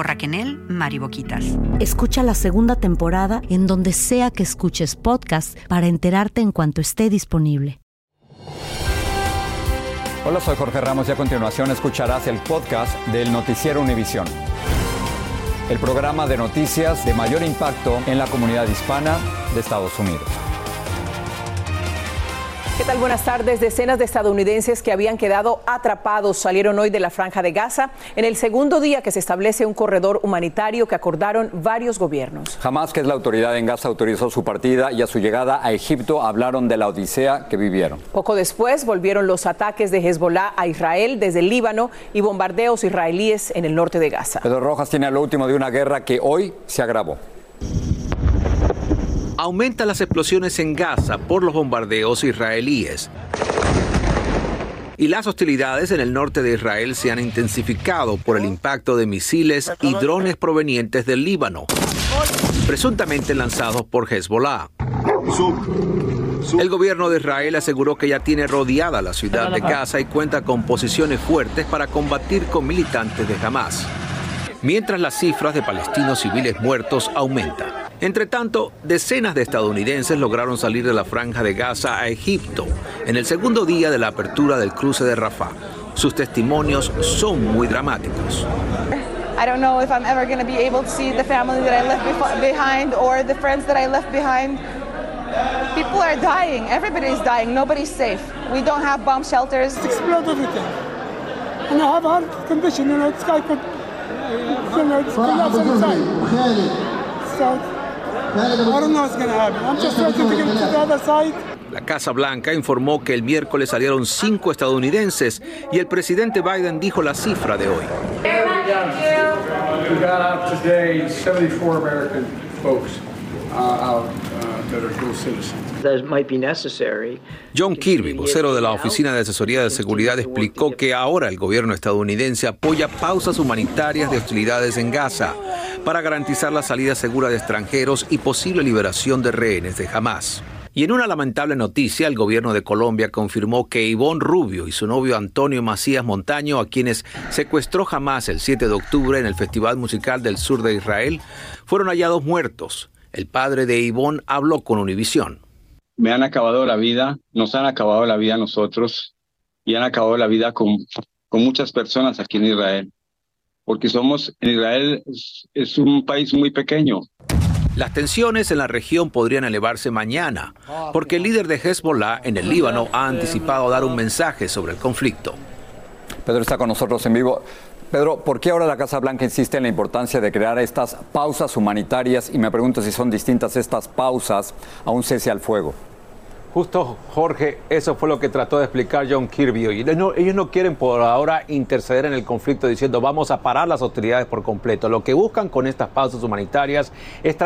por Raquenel Mariboquitas. Escucha la segunda temporada en donde sea que escuches podcast para enterarte en cuanto esté disponible. Hola, soy Jorge Ramos y a continuación escucharás el podcast del Noticiero Univisión. El programa de noticias de mayor impacto en la comunidad hispana de Estados Unidos. ¿Qué tal? Buenas tardes. Decenas de estadounidenses que habían quedado atrapados salieron hoy de la franja de Gaza en el segundo día que se establece un corredor humanitario que acordaron varios gobiernos. Jamás que es la autoridad en Gaza autorizó su partida y a su llegada a Egipto hablaron de la odisea que vivieron. Poco después volvieron los ataques de Hezbollah a Israel desde el Líbano y bombardeos israelíes en el norte de Gaza. Pedro Rojas tiene lo último de una guerra que hoy se agravó. Aumentan las explosiones en Gaza por los bombardeos israelíes. Y las hostilidades en el norte de Israel se han intensificado por el impacto de misiles y drones provenientes del Líbano, presuntamente lanzados por Hezbollah. El gobierno de Israel aseguró que ya tiene rodeada la ciudad de Gaza y cuenta con posiciones fuertes para combatir con militantes de Hamas, mientras las cifras de palestinos civiles muertos aumentan. Entre tanto, decenas de estadounidenses lograron salir de la franja de Gaza a Egipto en el segundo día de la apertura del cruce de Rafah. Sus testimonios son muy dramáticos. I don't know if I'm ever going to be able to see the family that I left behind or the friends that I left behind. People are dying. Everybody is dying. Nobody's safe. We don't have bomb shelters. It's exploded everything. And I have heart condition, you know, this guy could, you know, collapse inside. So, la Casa Blanca informó que el miércoles salieron cinco estadounidenses y el presidente Biden dijo la cifra de hoy. John Kirby, vocero de la Oficina de Asesoría de Seguridad, explicó que ahora el gobierno estadounidense apoya pausas humanitarias de hostilidades en Gaza para garantizar la salida segura de extranjeros y posible liberación de rehenes de Hamas. Y en una lamentable noticia, el gobierno de Colombia confirmó que Ivonne Rubio y su novio Antonio Macías Montaño, a quienes secuestró Hamas el 7 de octubre en el Festival Musical del Sur de Israel, fueron hallados muertos. El padre de Ivonne habló con Univisión. Me han acabado la vida, nos han acabado la vida a nosotros y han acabado la vida con, con muchas personas aquí en Israel porque somos, en Israel es, un país muy pequeño. Las tensiones en la región podrían elevarse mañana, porque el líder de Hezbollah en el Líbano ha anticipado dar un mensaje sobre el conflicto. Pedro está con nosotros en vivo. Pedro, ¿por qué ahora la Casa Blanca insiste en la importancia de crear estas pausas humanitarias? Y me pregunto si son distintas estas pausas a un cese al fuego. Justo, Jorge, eso fue lo que trató de explicar John Kirby hoy. Ellos no, quieren por ahora interceder en el conflicto diciendo vamos a parar las hostilidades por completo. Lo que buscan con estas pausas humanitarias es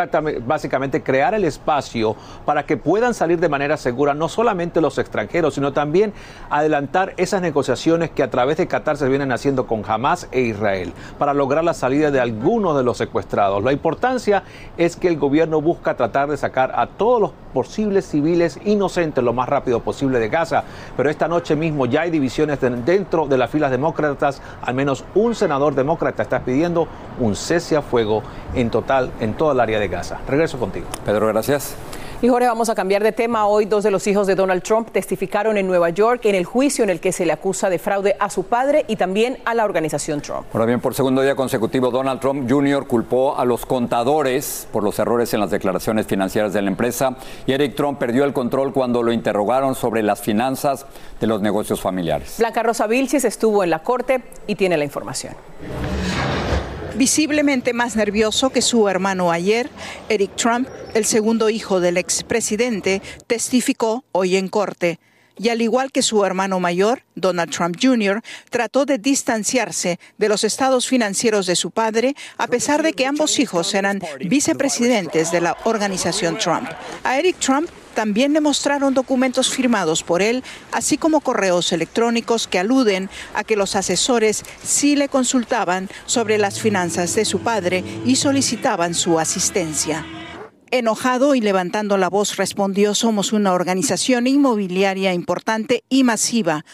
básicamente crear el espacio para que puedan salir de manera segura no solamente los extranjeros, sino también adelantar esas negociaciones que a través de Qatar se vienen haciendo con Hamas e Israel para lograr la salida de algunos de los secuestrados. La importancia es que el gobierno busca tratar de sacar a todos los posibles civiles inocentes lo más rápido posible de Gaza. Pero esta noche mismo ya hay divisiones dentro de las filas demócratas. Al menos un senador demócrata está pidiendo un cese a fuego en total en toda el área de Gaza. Regreso contigo. Pedro, gracias. Y Jorge, vamos a cambiar de tema. Hoy dos de los hijos de Donald Trump testificaron en Nueva York en el juicio en el que se le acusa de fraude a su padre y también a la organización Trump. Ahora bien, por segundo día consecutivo, Donald Trump Jr. culpó a los contadores por los errores en las declaraciones financieras de la empresa y Eric Trump perdió el control cuando lo interrogaron sobre las finanzas de los negocios familiares. Blanca Rosa Vilchis estuvo en la corte y tiene la información. Visiblemente más nervioso que su hermano ayer, Eric Trump, el segundo hijo del expresidente, testificó hoy en corte. y al igual que su hermano mayor, Donald Trump Jr., trató de distanciarse de los estados financieros de su padre, a pesar de que ambos hijos eran vicepresidentes de la organización Trump. A Eric Trump también le mostraron documentos firmados por él, así como correos electrónicos que aluden a que los asesores sí le consultaban sobre las finanzas de su padre y solicitaban su asistencia. Enojado y levantando la voz respondió, somos una organización inmobiliaria importante y masiva.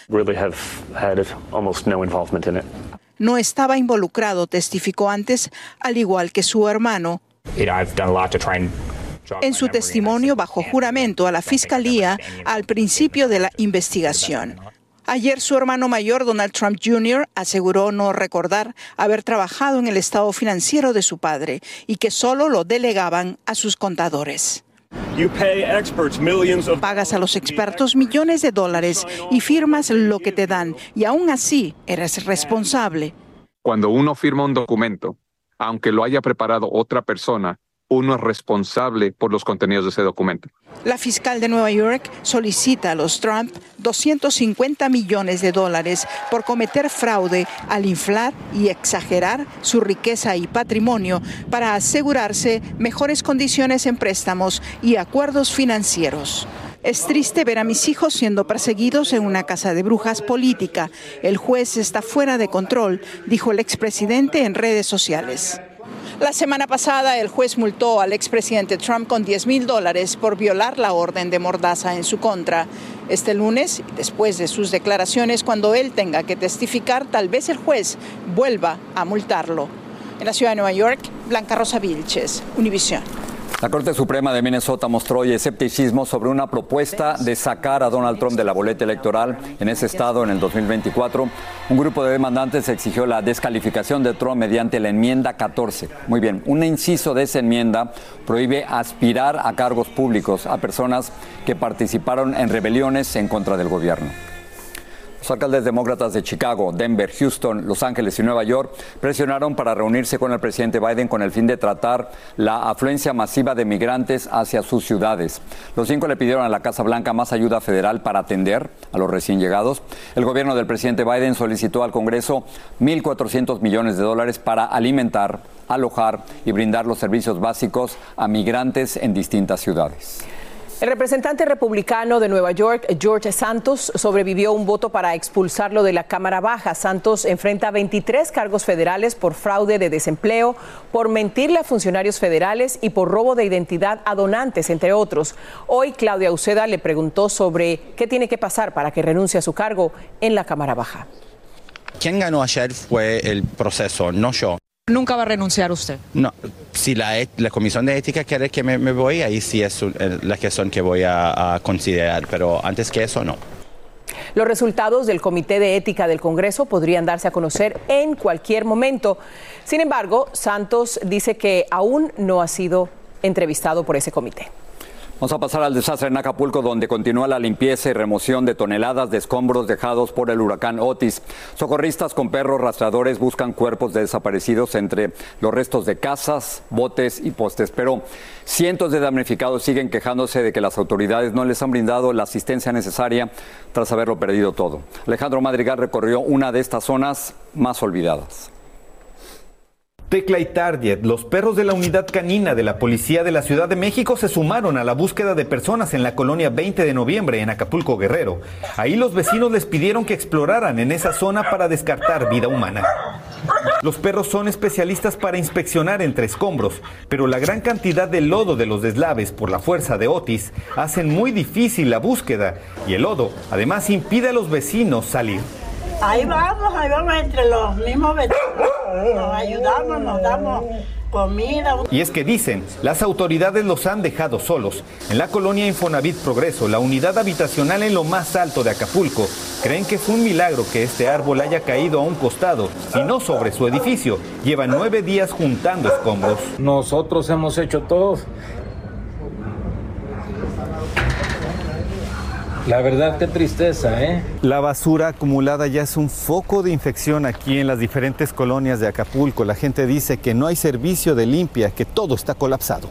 No estaba involucrado, testificó antes, al igual que su hermano. En su testimonio bajo juramento a la Fiscalía al principio de la investigación. Ayer su hermano mayor, Donald Trump Jr., aseguró no recordar haber trabajado en el estado financiero de su padre y que solo lo delegaban a sus contadores. Pagas a los expertos millones de dólares y firmas lo que te dan y aún así eres responsable. Cuando uno firma un documento, aunque lo haya preparado otra persona, uno es responsable por los contenidos de ese documento. La fiscal de Nueva York solicita a los Trump 250 millones de dólares por cometer fraude al inflar y exagerar su riqueza y patrimonio para asegurarse mejores condiciones en préstamos y acuerdos financieros. Es triste ver a mis hijos siendo perseguidos en una casa de brujas política. El juez está fuera de control, dijo el expresidente en redes sociales. La semana pasada, el juez multó al expresidente Trump con 10 mil dólares por violar la orden de mordaza en su contra. Este lunes, después de sus declaraciones, cuando él tenga que testificar, tal vez el juez vuelva a multarlo. En la ciudad de Nueva York, Blanca Rosa Vilches, Univisión. La Corte Suprema de Minnesota mostró hoy escepticismo sobre una propuesta de sacar a Donald Trump de la boleta electoral en ese estado en el 2024. Un grupo de demandantes exigió la descalificación de Trump mediante la enmienda 14. Muy bien, un inciso de esa enmienda prohíbe aspirar a cargos públicos a personas que participaron en rebeliones en contra del gobierno. Los alcaldes demócratas de Chicago, Denver, Houston, Los Ángeles y Nueva York presionaron para reunirse con el presidente Biden con el fin de tratar la afluencia masiva de migrantes hacia sus ciudades. Los cinco le pidieron a la Casa Blanca más ayuda federal para atender a los recién llegados. El gobierno del presidente Biden solicitó al Congreso 1.400 millones de dólares para alimentar, alojar y brindar los servicios básicos a migrantes en distintas ciudades. El representante republicano de Nueva York, George Santos, sobrevivió un voto para expulsarlo de la Cámara Baja. Santos enfrenta 23 cargos federales por fraude de desempleo, por mentirle a funcionarios federales y por robo de identidad a donantes, entre otros. Hoy Claudia Uceda le preguntó sobre qué tiene que pasar para que renuncie a su cargo en la Cámara Baja. Quien ganó ayer fue el proceso, no yo. ¿Nunca va a renunciar usted? No, si la, la Comisión de Ética quiere que me, me voy, ahí sí es la cuestión que voy a, a considerar, pero antes que eso no. Los resultados del Comité de Ética del Congreso podrían darse a conocer en cualquier momento. Sin embargo, Santos dice que aún no ha sido entrevistado por ese comité. Vamos a pasar al desastre en Acapulco, donde continúa la limpieza y remoción de toneladas de escombros dejados por el huracán Otis. Socorristas con perros rastradores buscan cuerpos de desaparecidos entre los restos de casas, botes y postes. Pero cientos de damnificados siguen quejándose de que las autoridades no les han brindado la asistencia necesaria tras haberlo perdido todo. Alejandro Madrigal recorrió una de estas zonas más olvidadas. Tecla y Target, los perros de la unidad canina de la Policía de la Ciudad de México se sumaron a la búsqueda de personas en la colonia 20 de noviembre en Acapulco Guerrero. Ahí los vecinos les pidieron que exploraran en esa zona para descartar vida humana. Los perros son especialistas para inspeccionar entre escombros, pero la gran cantidad de lodo de los deslaves por la fuerza de Otis hacen muy difícil la búsqueda y el lodo además impide a los vecinos salir. Ahí vamos, ahí vamos entre los mismos vecinos. Nos ayudamos, nos damos comida. Y es que dicen, las autoridades los han dejado solos. En la colonia Infonavit Progreso, la unidad habitacional en lo más alto de Acapulco, creen que fue un milagro que este árbol haya caído a un costado y no sobre su edificio. Llevan nueve días juntando escombros. Nosotros hemos hecho todo. La verdad, qué tristeza, ¿eh? La basura acumulada ya es un foco de infección aquí en las diferentes colonias de Acapulco. La gente dice que no hay servicio de limpia, que todo está colapsado.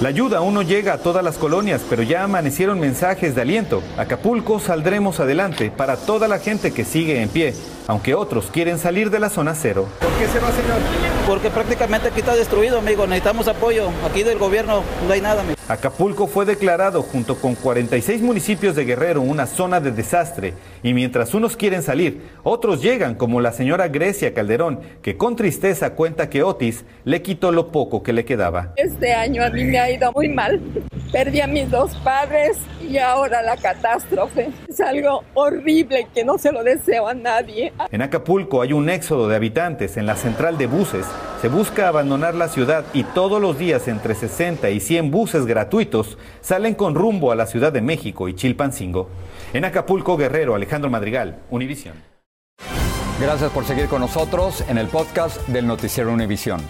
La ayuda aún no llega a todas las colonias, pero ya amanecieron mensajes de aliento. Acapulco saldremos adelante para toda la gente que sigue en pie, aunque otros quieren salir de la zona cero. ¿Por qué se va, señor? Porque prácticamente aquí está destruido, amigo. Necesitamos apoyo. Aquí del gobierno no hay nada, amigo. Acapulco fue declarado junto con 46 municipios de Guerrero una zona de desastre y mientras unos quieren salir, otros llegan como la señora Grecia Calderón, que con tristeza cuenta que Otis le quitó lo poco que le quedaba. Este año a mí me ha ido muy mal. Perdí a mis dos padres y ahora la catástrofe. Es algo horrible que no se lo deseo a nadie. En Acapulco hay un éxodo de habitantes. En la central de buses se busca abandonar la ciudad y todos los días entre 60 y 100 buses gratuitos salen con rumbo a la Ciudad de México y Chilpancingo. En Acapulco, Guerrero, Alejandro Madrigal, Univisión. Gracias por seguir con nosotros en el podcast del Noticiero Univisión.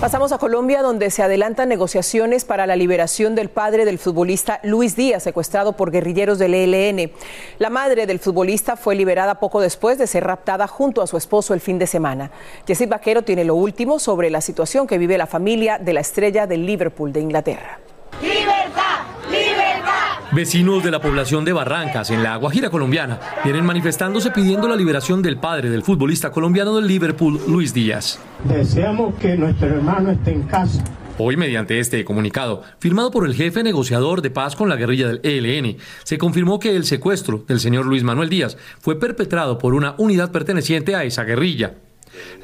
Pasamos a Colombia, donde se adelantan negociaciones para la liberación del padre del futbolista Luis Díaz, secuestrado por guerrilleros del ELN. La madre del futbolista fue liberada poco después de ser raptada junto a su esposo el fin de semana. Jessit Vaquero tiene lo último sobre la situación que vive la familia de la estrella del Liverpool de Inglaterra. Vecinos de la población de Barrancas, en la Guajira colombiana, vienen manifestándose pidiendo la liberación del padre del futbolista colombiano del Liverpool, Luis Díaz. Deseamos que nuestro hermano esté en casa. Hoy, mediante este comunicado, firmado por el jefe negociador de paz con la guerrilla del ELN, se confirmó que el secuestro del señor Luis Manuel Díaz fue perpetrado por una unidad perteneciente a esa guerrilla.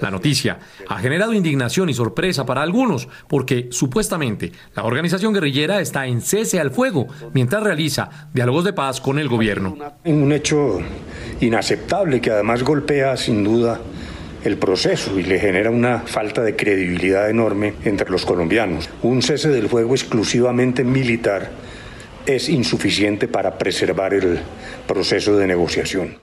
La noticia ha generado indignación y sorpresa para algunos porque supuestamente la organización guerrillera está en cese al fuego mientras realiza diálogos de paz con el gobierno. Un hecho inaceptable que además golpea sin duda el proceso y le genera una falta de credibilidad enorme entre los colombianos. Un cese del fuego exclusivamente militar es insuficiente para preservar el proceso de negociación.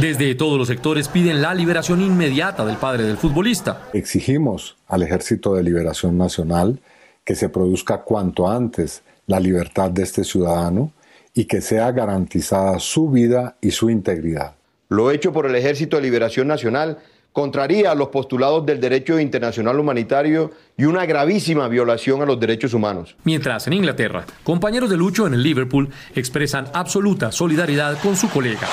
Desde todos los sectores piden la liberación inmediata del padre del futbolista. Exigimos al Ejército de Liberación Nacional que se produzca cuanto antes la libertad de este ciudadano y que sea garantizada su vida y su integridad. Lo hecho por el Ejército de Liberación Nacional contraría los postulados del derecho internacional humanitario y una gravísima violación a los derechos humanos. Mientras en Inglaterra, compañeros de Lucho en el Liverpool expresan absoluta solidaridad con su colega.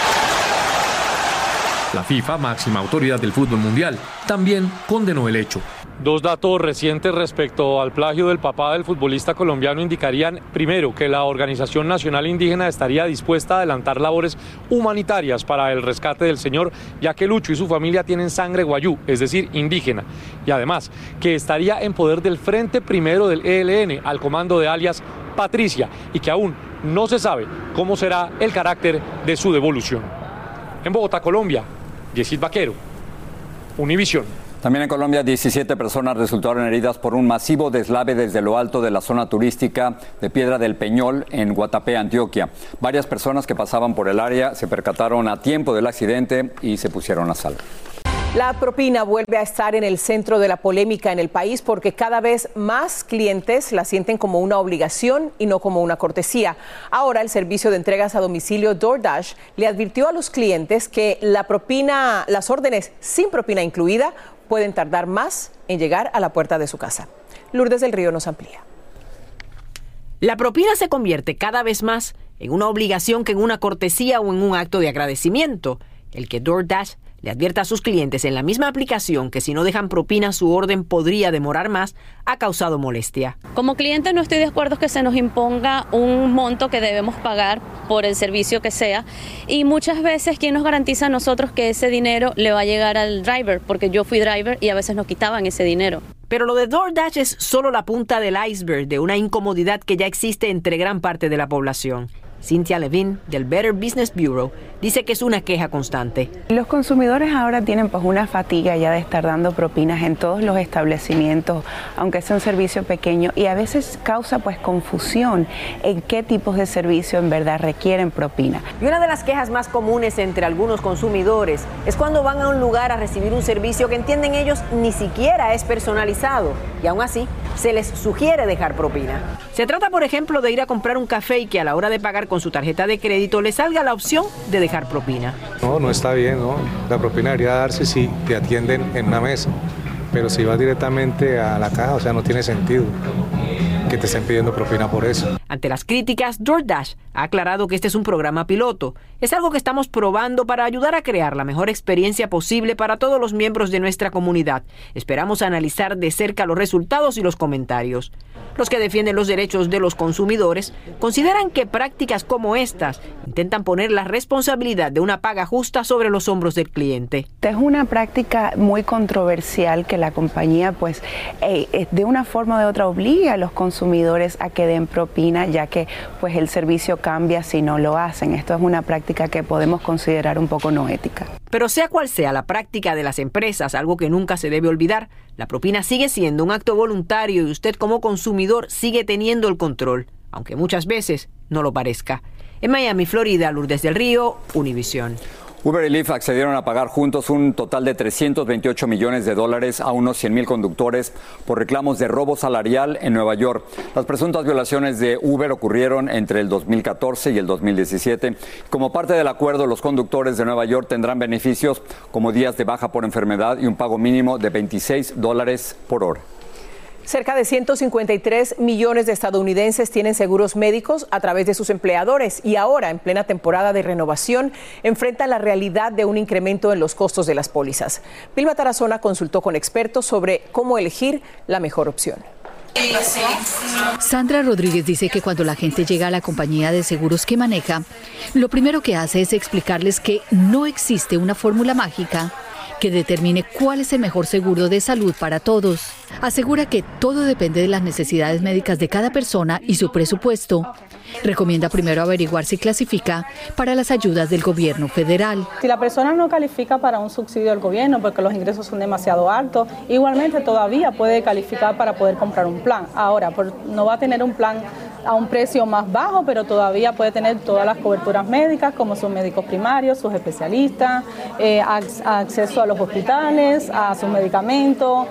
La FIFA, máxima autoridad del fútbol mundial, también condenó el hecho. Dos datos recientes respecto al plagio del papá del futbolista colombiano indicarían, primero, que la Organización Nacional Indígena estaría dispuesta a adelantar labores humanitarias para el rescate del señor, ya que Lucho y su familia tienen sangre guayú, es decir, indígena. Y además, que estaría en poder del Frente Primero del ELN, al comando de alias Patricia, y que aún no se sabe cómo será el carácter de su devolución. En Bogotá, Colombia, Yesid Vaquero, Univisión. También en Colombia, 17 personas resultaron heridas por un masivo deslave desde lo alto de la zona turística de Piedra del Peñol en Guatapé, Antioquia. Varias personas que pasaban por el área se percataron a tiempo del accidente y se pusieron a salvo. La propina vuelve a estar en el centro de la polémica en el país porque cada vez más clientes la sienten como una obligación y no como una cortesía. Ahora el servicio de entregas a domicilio DoorDash le advirtió a los clientes que la propina, las órdenes sin propina incluida pueden tardar más en llegar a la puerta de su casa. Lourdes del Río nos amplía. La propina se convierte cada vez más en una obligación que en una cortesía o en un acto de agradecimiento. El que DoorDash le advierte a sus clientes en la misma aplicación que si no dejan propina su orden podría demorar más, ha causado molestia. Como cliente no estoy de acuerdo que se nos imponga un monto que debemos pagar por el servicio que sea y muchas veces quién nos garantiza a nosotros que ese dinero le va a llegar al driver, porque yo fui driver y a veces nos quitaban ese dinero. Pero lo de DoorDash es solo la punta del iceberg de una incomodidad que ya existe entre gran parte de la población. Cynthia Levin, del Better Business Bureau, dice que es una queja constante. Los consumidores ahora tienen pues una fatiga ya de estar dando propinas en todos los establecimientos, aunque sea un servicio pequeño, y a veces causa pues confusión en qué tipos de servicio en verdad requieren propina. Y una de las quejas más comunes entre algunos consumidores es cuando van a un lugar a recibir un servicio que entienden ellos ni siquiera es personalizado y aún así se les sugiere dejar propina. Se trata, por ejemplo, de ir a comprar un café y que a la hora de pagar con su tarjeta de crédito le salga la opción de dejar propina. No, no está bien, ¿no? La propina debería darse si te atienden en una mesa. pero si vas directamente a la caja, o sea, no tiene sentido que te estén pidiendo propina por eso. Ante las críticas, DoorDash ha aclarado que este es un programa piloto. Es algo que estamos probando para ayudar a crear la mejor experiencia posible para todos los miembros de nuestra comunidad. Esperamos analizar de cerca los resultados y los comentarios. Los que defienden los derechos de los consumidores consideran que prácticas como estas intentan poner la responsabilidad de una paga justa sobre los hombros del cliente. Es una práctica muy controversial que la compañía pues eh, eh, de una forma de otra obliga a los consumidores a que den propina ya que pues el servicio cambia si no lo hacen. Esto es una práctica que podemos considerar un poco no ética. Pero sea cual sea la práctica de las empresas, algo que nunca se debe olvidar, la propina sigue siendo un acto voluntario y usted como consumidor sigue teniendo el control, aunque muchas veces no lo parezca. En Miami, Florida, Lourdes del Río, Univisión. Uber y Lyft accedieron a pagar juntos un total de 328 millones de dólares a unos 100 mil conductores por reclamos de robo salarial en Nueva York. Las presuntas violaciones de Uber ocurrieron entre el 2014 y el 2017. Como parte del acuerdo, los conductores de Nueva York tendrán beneficios como días de baja por enfermedad y un pago mínimo de 26 dólares por hora. Cerca de 153 millones de estadounidenses tienen seguros médicos a través de sus empleadores y ahora, en plena temporada de renovación, enfrentan la realidad de un incremento en los costos de las pólizas. Vilma Tarazona consultó con expertos sobre cómo elegir la mejor opción. Sandra Rodríguez dice que cuando la gente llega a la compañía de seguros que maneja, lo primero que hace es explicarles que no existe una fórmula mágica que determine cuál es el mejor seguro de salud para todos. Asegura que todo depende de las necesidades médicas de cada persona y su presupuesto. Recomienda primero averiguar si clasifica para las ayudas del gobierno federal. Si la persona no califica para un subsidio del gobierno porque los ingresos son demasiado altos, igualmente todavía puede calificar para poder comprar un plan. Ahora, no va a tener un plan a un precio más bajo, pero todavía puede tener todas las coberturas médicas, como sus médicos primarios, sus especialistas, eh, acceso a los hospitales, a sus medicamentos.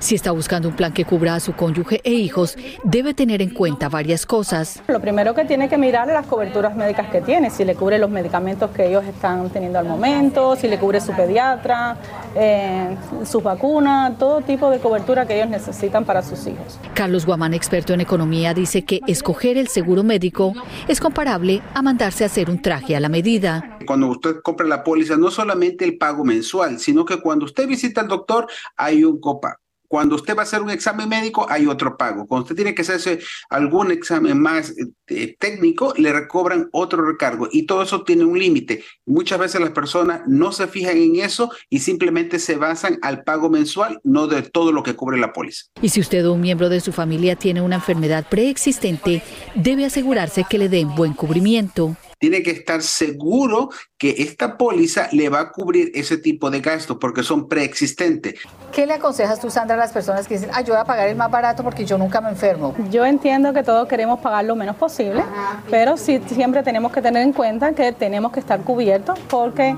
Si está buscando un plan que cubra a su cónyuge e hijos, debe tener en cuenta varias cosas. Lo primero que tiene que mirar es las coberturas médicas que tiene, si le cubre los medicamentos que ellos están teniendo al momento, si le cubre su pediatra, eh, sus vacunas, todo tipo de cobertura que ellos necesitan para sus hijos. Carlos Guamán, experto en economía, dice que escoger el seguro médico es comparable a mandarse a hacer un traje a la medida. Cuando usted compra la póliza, no solamente el pago mensual, sino que cuando usted visita al doctor hay un copago. Cuando usted va a hacer un examen médico, hay otro pago. Cuando usted tiene que hacerse algún examen más eh, técnico, le recobran otro recargo. Y todo eso tiene un límite. Muchas veces las personas no se fijan en eso y simplemente se basan al pago mensual, no de todo lo que cubre la póliza. Y si usted o un miembro de su familia tiene una enfermedad preexistente, debe asegurarse que le den buen cubrimiento tiene que estar seguro que esta póliza le va a cubrir ese tipo de gastos porque son preexistentes. ¿Qué le aconsejas tú, Sandra, a las personas que dicen, ayuda a pagar el más barato porque yo nunca me enfermo? Yo entiendo que todos queremos pagar lo menos posible, pero sí siempre tenemos que tener en cuenta que tenemos que estar cubiertos porque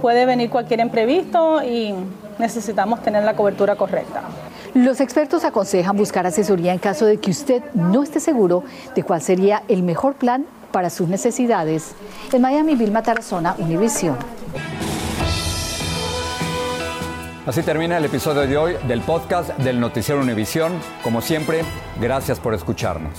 puede venir cualquier imprevisto y necesitamos tener la cobertura correcta. Los expertos aconsejan buscar asesoría en caso de que usted no esté seguro de cuál sería el mejor plan para sus necesidades. En Miami, Vilma Tarazona, Univision. Así termina el episodio de hoy del podcast del Noticiero Univisión. Como siempre, gracias por escucharnos.